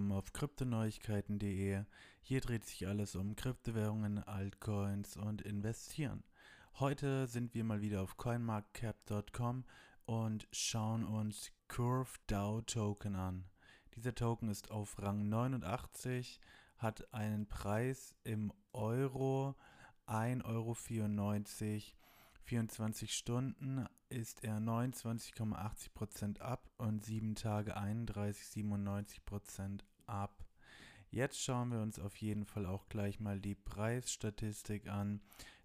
willkommen auf kryptoneuigkeiten.de. Hier dreht sich alles um Kryptowährungen, Altcoins und Investieren. Heute sind wir mal wieder auf coinmarketcap.com und schauen uns Curve DAO Token an. Dieser Token ist auf Rang 89, hat einen Preis im Euro 1,94 Euro 24 Stunden ist er 29,80% ab und 7 Tage 31,97% ab. Jetzt schauen wir uns auf jeden Fall auch gleich mal die Preisstatistik an.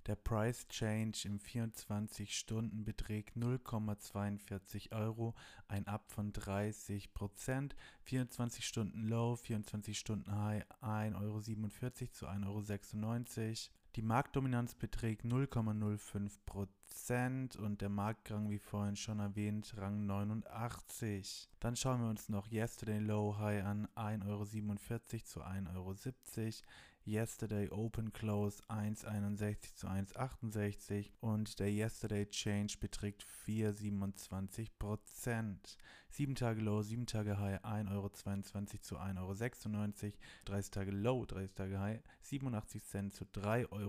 Der Price Change im 24 Stunden beträgt 0,42 Euro, ein Up von 30 Prozent. 24 Stunden Low, 24 Stunden High 1,47 Euro zu 1,96 Euro. Die Marktdominanz beträgt 0,05% und der Marktgang, wie vorhin schon erwähnt, Rang 89. Dann schauen wir uns noch Yesterday Low High an, 1,47 Euro zu 1,70 Euro. Yesterday Open Close 1,61 zu 1,68 und der Yesterday Change beträgt 4,27%. 7 Tage Low, 7 Tage High 1,22 Euro zu 1,96 Euro, 30 Tage Low, 30 Tage High 87 Cent zu 3,44 Euro.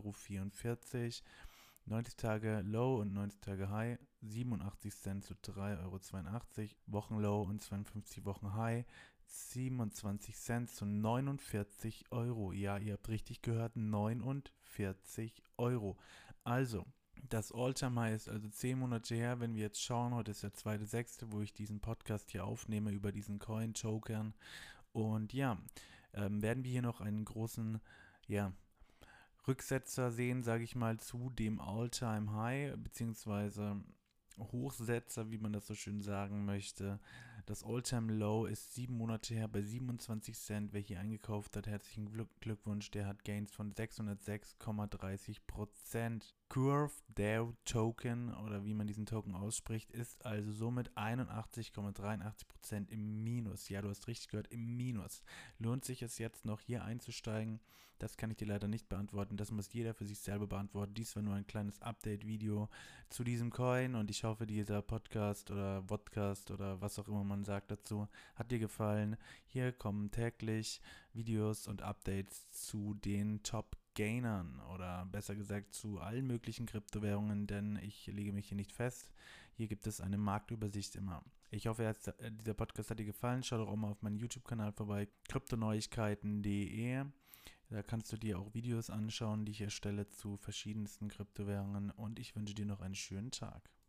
90 Tage Low und 90 Tage High 87 Cent zu 3,82 Euro. Wochen Low und 52 Wochen High 27 Cent zu 49 Euro. Ja, ihr habt richtig gehört, 49 Euro. Also, das Alltime High ist also 10 Monate her. Wenn wir jetzt schauen, heute ist der 2.6., wo ich diesen Podcast hier aufnehme über diesen Coin-Chokern. Und ja, ähm, werden wir hier noch einen großen, ja, Rücksetzer sehen, sage ich mal, zu dem All-Time High, beziehungsweise Hochsetzer, wie man das so schön sagen möchte. Das All-Time Low ist sieben Monate her bei 27 Cent. Wer hier eingekauft hat, herzlichen Glückwunsch. Der hat Gains von 606,30 Prozent. Curve DAO Token oder wie man diesen Token ausspricht, ist also somit 81,83% im Minus. Ja, du hast richtig gehört, im Minus. Lohnt sich es jetzt noch hier einzusteigen? Das kann ich dir leider nicht beantworten. Das muss jeder für sich selber beantworten. Dies war nur ein kleines Update-Video zu diesem Coin und ich hoffe, dieser Podcast oder Podcast oder was auch immer man sagt dazu hat dir gefallen. Hier kommen täglich Videos und Updates zu den Top Gainern oder besser gesagt zu allen möglichen Kryptowährungen, denn ich lege mich hier nicht fest. Hier gibt es eine Marktübersicht immer. Ich hoffe, äh, dieser Podcast hat dir gefallen. Schau doch auch mal auf meinen YouTube-Kanal vorbei, kryptoneuigkeiten.de. Da kannst du dir auch Videos anschauen, die ich erstelle zu verschiedensten Kryptowährungen und ich wünsche dir noch einen schönen Tag.